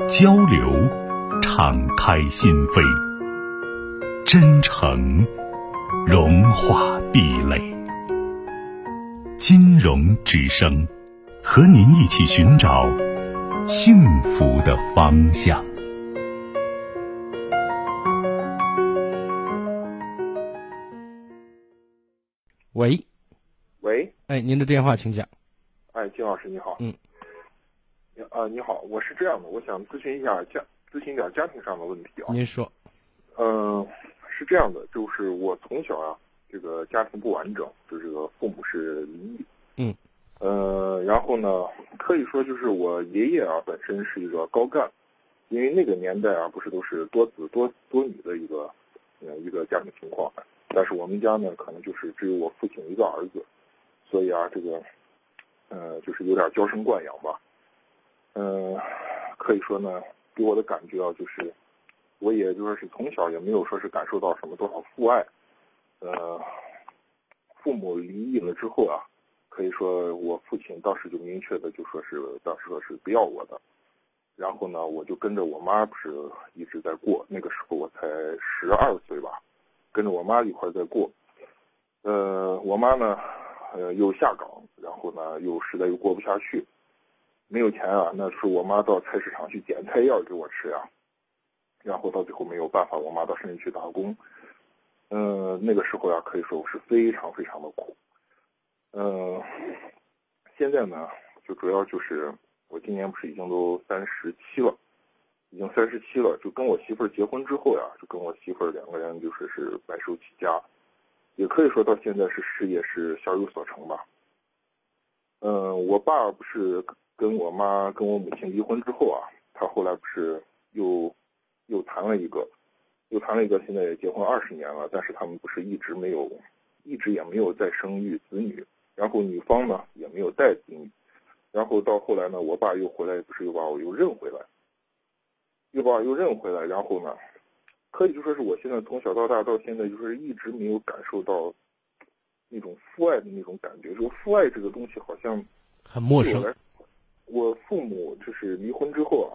交流，敞开心扉；真诚，融化壁垒。金融之声，和您一起寻找幸福的方向。喂，喂，哎，您的电话请讲。哎，金老师你好。嗯。啊，你好，我是这样的，我想咨询一下家，咨询点家庭上的问题啊。您说。嗯，是这样的，就是我从小啊，这个家庭不完整，就这个父母是离异。嗯。呃，然后呢，可以说就是我爷爷啊，本身是一个高干，因为那个年代啊，不是都是多子多多女的一个，呃，一个家庭情况。但是我们家呢，可能就是只有我父亲一个儿子，所以啊，这个，呃，就是有点娇生惯养吧。嗯，可以说呢，给我的感觉啊，就是，我也就说是从小也没有说是感受到什么多少父爱，呃，父母离异了之后啊，可以说我父亲当时就明确的就说是当时说是不要我的，然后呢，我就跟着我妈不是一直在过，那个时候我才十二岁吧，跟着我妈一块在过，呃，我妈呢，呃，又下岗，然后呢，又实在又过不下去。没有钱啊，那是我妈到菜市场去捡菜叶给我吃呀，然后到最后没有办法，我妈到深圳去打工。嗯，那个时候呀，可以说我是非常非常的苦。嗯，现在呢，就主要就是我今年不是已经都三十七了，已经三十七了，就跟我媳妇儿结婚之后呀，就跟我媳妇儿两个人就是是白手起家，也可以说到现在是事业是小有所成吧。嗯，我爸不是。跟我妈跟我母亲离婚之后啊，他后来不是又又谈了一个，又谈了一个，现在也结婚二十年了，但是他们不是一直没有，一直也没有再生育子女，然后女方呢也没有带子女，然后到后来呢，我爸又回来，不是又把我又认回来，又把我又认回来，然后呢，可以就说是我现在从小到大到现在就是一直没有感受到那种父爱的那种感觉，说父爱这个东西好像很陌生。我父母就是离婚之后啊，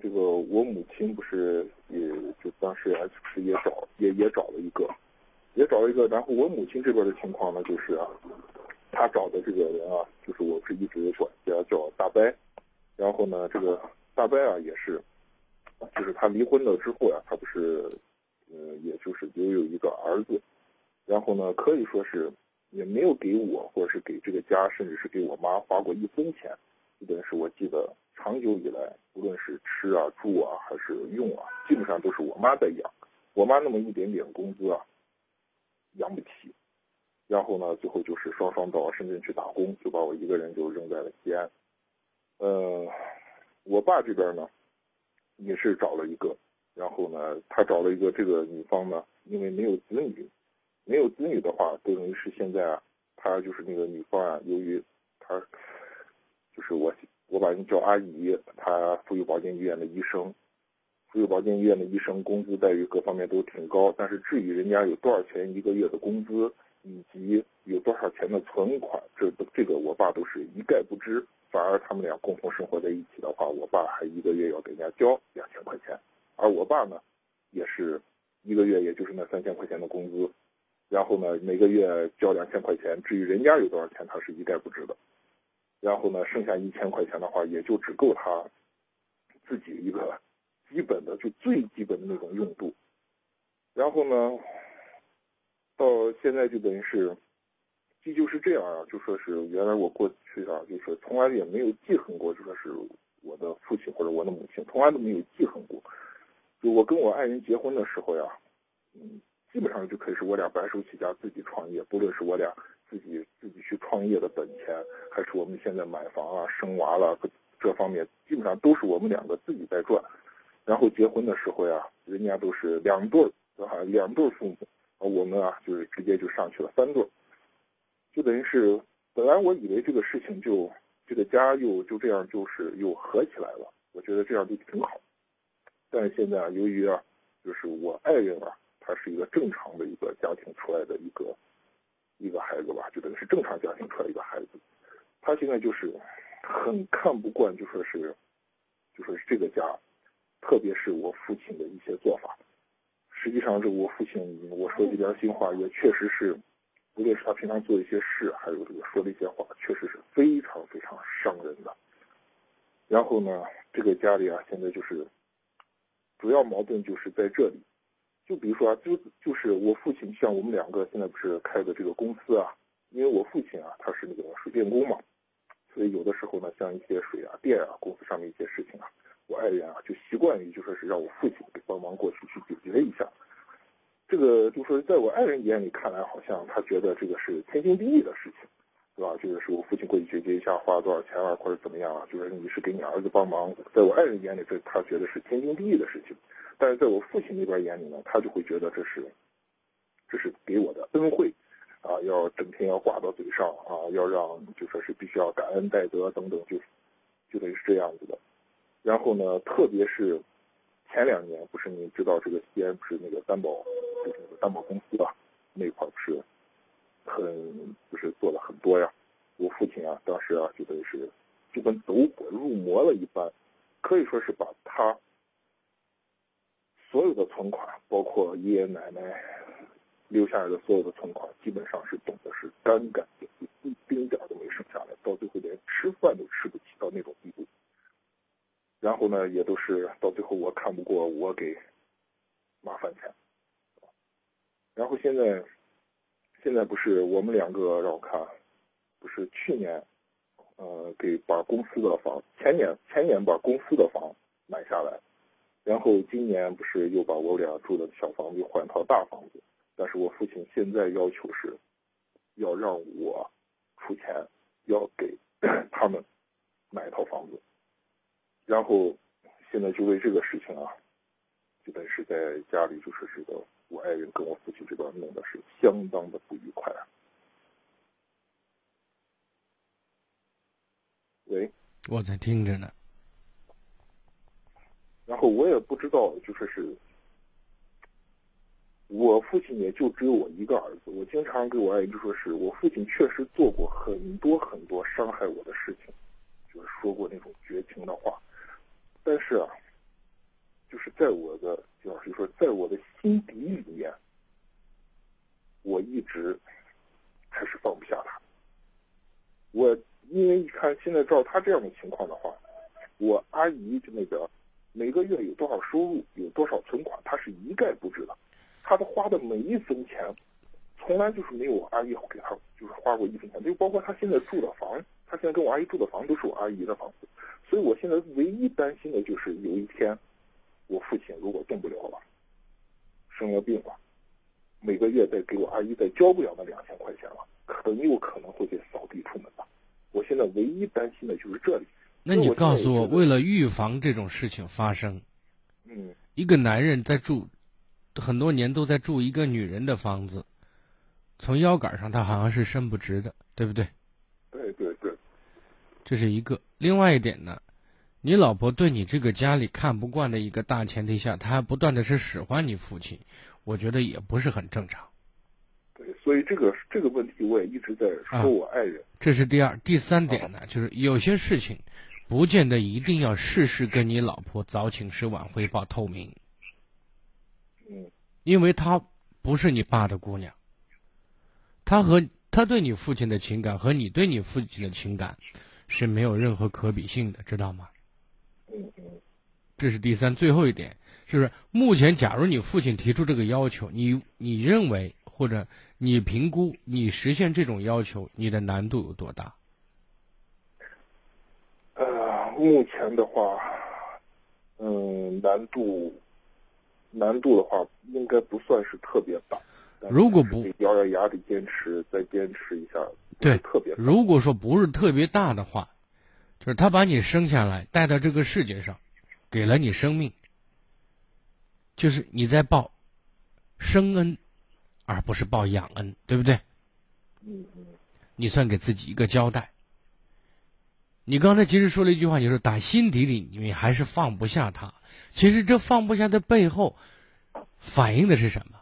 这个我母亲不是也就当时啊，是也找也也找了一个，也找了一个，然后我母亲这边的情况呢，就是啊，她找的这个人啊，就是我是一直管家叫大伯，然后呢，这个大伯啊也是，就是他离婚了之后呀，他不是，呃，也就是也有一个儿子，然后呢，可以说是也没有给我或者是给这个家，甚至是给我妈花过一分钱。基本是我记得长久以来，无论是吃啊、住啊还是用啊，基本上都是我妈在养。我妈那么一点点工资啊，养不起。然后呢，最后就是双双到深圳去打工，就把我一个人就扔在了西安。呃，我爸这边呢，也是找了一个，然后呢，他找了一个这个女方呢，因为没有子女，没有子女的话，等于是现在啊，他就是那个女方啊，由于他。就是我，我把人叫阿姨。她妇幼保健医院的医生，妇幼保健医院的医生工资待遇各方面都挺高。但是至于人家有多少钱一个月的工资，以及有多少钱的存款，这这个我爸都是一概不知。反而他们俩共同生活在一起的话，我爸还一个月要给人家交两千块钱，而我爸呢，也是一个月也就是那三千块钱的工资，然后呢每个月交两千块钱。至于人家有多少钱，他是一概不知的。然后呢，剩下一千块钱的话，也就只够他自己一个基本的，就最基本的那种用度。然后呢，到现在就等于是，这就是这样啊，就说是原来我过去啊，就是从来也没有记恨过，就说是我的父亲或者我的母亲，从来都没有记恨过。就我跟我爱人结婚的时候呀，嗯，基本上就可以是我俩白手起家自己创业，不论是我俩。自己自己去创业的本钱，还是我们现在买房啊、生娃了，这方面基本上都是我们两个自己在赚。然后结婚的时候呀，人家都是两对儿，啊，两对父母，我们啊就是直接就上去了三对，就等于是本来我以为这个事情就这个家又就这样就是又合起来了，我觉得这样就挺好。但是现在啊，由于啊，就是我爱人啊，他是一个正常的一个家庭出来的一个一个孩子吧，就等于是正常家庭出来一个孩子，他现在就是很看不惯，就说是就说是这个家。特别是我父亲的一些做法，实际上，这我父亲我说句良心话，也确实是，无论是他平常做一些事，还有这个说的一些话，确实是非常非常伤人的。然后呢，这个家里啊，现在就是主要矛盾就是在这里，就比如说啊，就就是我父亲像我们两个现在不是开的这个公司啊，因为我父亲啊他是那个水电工嘛，所以有的时候呢，像一些水啊、电啊，公司上面一些事情啊。我爱人啊，就习惯于就说是让我父亲给帮忙过去去解决一下。这个就说在我爱人眼里看来，好像他觉得这个是天经地义的事情，对吧？就是说我父亲过去解决一下，花了多少钱啊，或者怎么样啊？就是你是给你儿子帮忙，在我爱人眼里，这他觉得是天经地义的事情。但是在我父亲那边眼里呢，他就会觉得这是，这是给我的恩惠，啊，要整天要挂到嘴上啊，要让就说是必须要感恩戴德等等，就就得是这样子的。然后呢，特别是前两年，不是你知道这个西安不是那个担保，就是那个担保公司吧？那块不是很是做了很多呀？我父亲啊，当时啊，就等于是就跟走火入魔了一般，可以说是把他所有的存款，包括爷爷奶奶留下来的所有的存款，基本上是懂得是干干净净，一丁点都没剩下来，到最后连吃饭都吃不起到那种地步。然后呢，也都是到最后我看不过，我给麻烦钱。然后现在，现在不是我们两个让我看，不是去年，呃，给把公司的房，前年前年把公司的房买下来，然后今年不是又把我俩住的小房子换套大房子，但是我父亲现在要求是，要让我出钱，要给 他们买一套房子。然后，现在就为这个事情啊，基本是在家里就是这个我爱人跟我父亲这边弄的是相当的不愉快。喂，我在听着呢。然后我也不知道，就说是，我父亲也就只有我一个儿子。我经常给我爱人就说是我父亲确实做过很多很多伤害我的事情，就是说过那种绝情的话。但是啊，就是在我的，就是说，在我的心底里面，我一直还是放不下他。我因为一看现在照他这样的情况的话，我阿姨就那个每个月有多少收入，有多少存款，他是一概不知的。他的花的每一分钱，从来就是没有我阿姨给他就是花过一分钱。就包括他现在住的房，他现在跟我阿姨住的房都是我阿姨的房子。所以，我现在唯一担心的就是有一天，我父亲如果动不了了，生了病了，每个月再给我阿姨再交不了那两千块钱了，很有可能会被扫地出门的。我现在唯一担心的就是这里。那你告诉我，为了预防这种事情发生，嗯，一个男人在住很多年都在住一个女人的房子，从腰杆上他好像是伸不直的，对不对？对对对。这是一个，另外一点呢，你老婆对你这个家里看不惯的一个大前提下，她还不断的是使唤你父亲，我觉得也不是很正常。对，所以这个这个问题我也一直在说我爱人。这是第二、第三点呢，就是有些事情，不见得一定要事事跟你老婆早请示晚汇报透明。嗯，因为她不是你爸的姑娘，她和她对你父亲的情感和你对你父亲的情感。是没有任何可比性的，知道吗？这是第三最后一点，就是目前，假如你父亲提出这个要求，你你认为或者你评估你实现这种要求，你的难度有多大？呃，目前的话，嗯，难度难度的话，应该不算是特别大。如果不咬咬牙的坚持，再坚持一下。对，特别。如果说不是特别大的话，就是他把你生下来，带到这个世界上，给了你生命，就是你在报生恩，而不是报养恩，对不对？嗯嗯你算给自己一个交代。你刚才其实说了一句话，你说打心底里你还是放不下他。其实这放不下的背后，反映的是什么？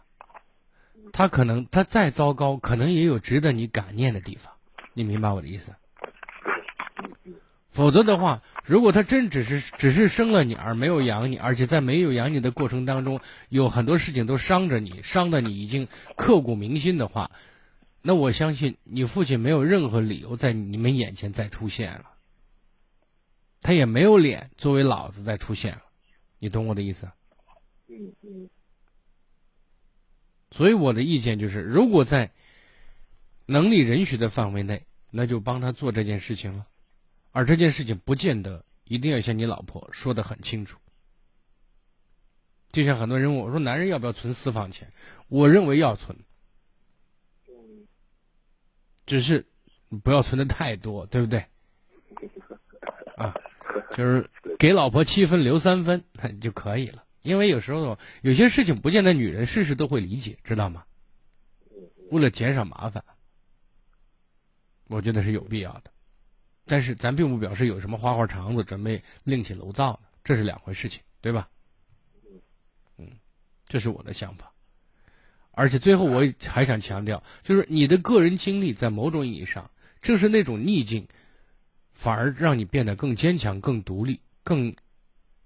他可能他再糟糕，可能也有值得你感念的地方。你明白我的意思？否则的话，如果他真只是只是生了你而没有养你，而且在没有养你的过程当中，有很多事情都伤着你，伤的你已经刻骨铭心的话，那我相信你父亲没有任何理由在你们眼前再出现了，他也没有脸作为老子再出现了，你懂我的意思？嗯嗯所以我的意见就是，如果在能力允许的范围内，那就帮他做这件事情了。而这件事情不见得一定要像你老婆说的很清楚。就像很多人问我说，男人要不要存私房钱？我认为要存，只是不要存的太多，对不对？啊，就是给老婆七分留三分就可以了。因为有时候有些事情不见得女人事事都会理解，知道吗？为了减少麻烦，我觉得是有必要的。但是咱并不表示有什么花花肠子准备另起炉灶呢，这是两回事情，对吧？嗯，这是我的想法。而且最后我还想强调，就是你的个人经历在某种意义上，正是那种逆境，反而让你变得更坚强、更独立、更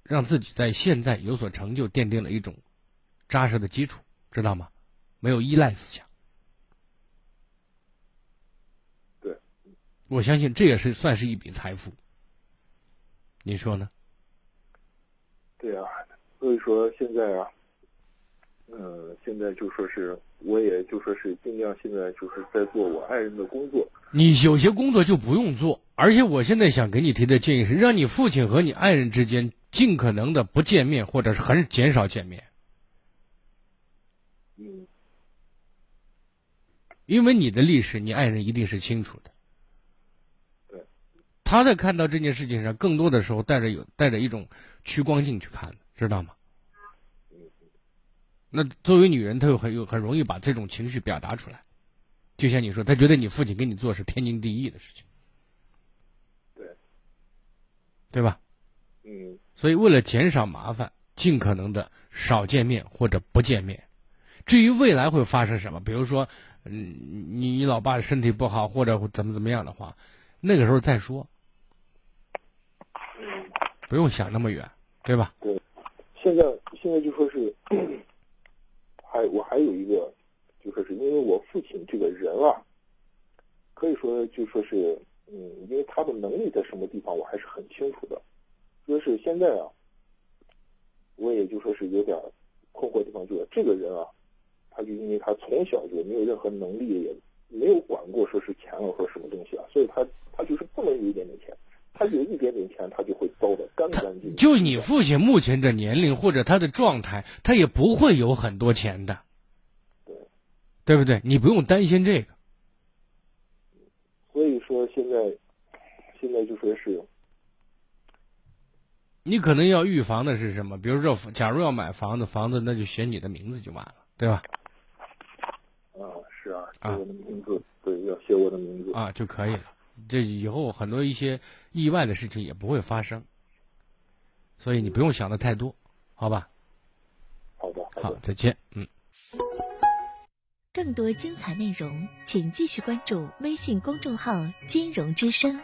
让自己在现在有所成就，奠定了一种扎实的基础，知道吗？没有依赖思想。对，我相信这也是算是一笔财富。你说呢？对啊，所以说现在啊，嗯，现在就说是，我也就说是尽量现在就是在做我爱人的工作。你有些工作就不用做，而且我现在想给你提的建议是，让你父亲和你爱人之间尽可能的不见面，或者是很减少见面，嗯因为你的历史，你爱人一定是清楚的。对，他在看到这件事情上，更多的时候带着有带着一种趋光性去看的，知道吗？那作为女人，她又很有很容易把这种情绪表达出来，就像你说，她觉得你父亲给你做是天经地义的事情，对，对吧？嗯所以为了减少麻烦，尽可能的少见面或者不见面。至于未来会发生什么，比如说，嗯，你你老爸身体不好或者怎么怎么样的话，那个时候再说，嗯，不用想那么远，对吧？对现在现在就说是，还我还有一个，就说是因为我父亲这个人啊，可以说就说是，嗯，因为他的能力在什么地方我还是很清楚的，说是现在啊，我也就说是有点困惑的地方，就是这个人啊，他就因为他从小就没有任何能力，也没有管过说是钱了或什么东西啊，所以他他就是不能有一点点钱，他有一点点钱他就会糟的干干净净。就你父亲目前的年龄或者他的状态，他也不会有很多钱的，对对不对？你不用担心这个。所以说现在，现在就说是，你可能要预防的是什么？比如说，假如要买房子，房子那就写你的名字就完了，对吧？啊，是啊，写啊我的名字，对，要写我的名字。啊就可以了。这以后很多一些意外的事情也不会发生，所以你不用想的太多，好吧？好的，好的，。好再见。嗯。更多精彩内容，请继续关注微信公众号“金融之声”。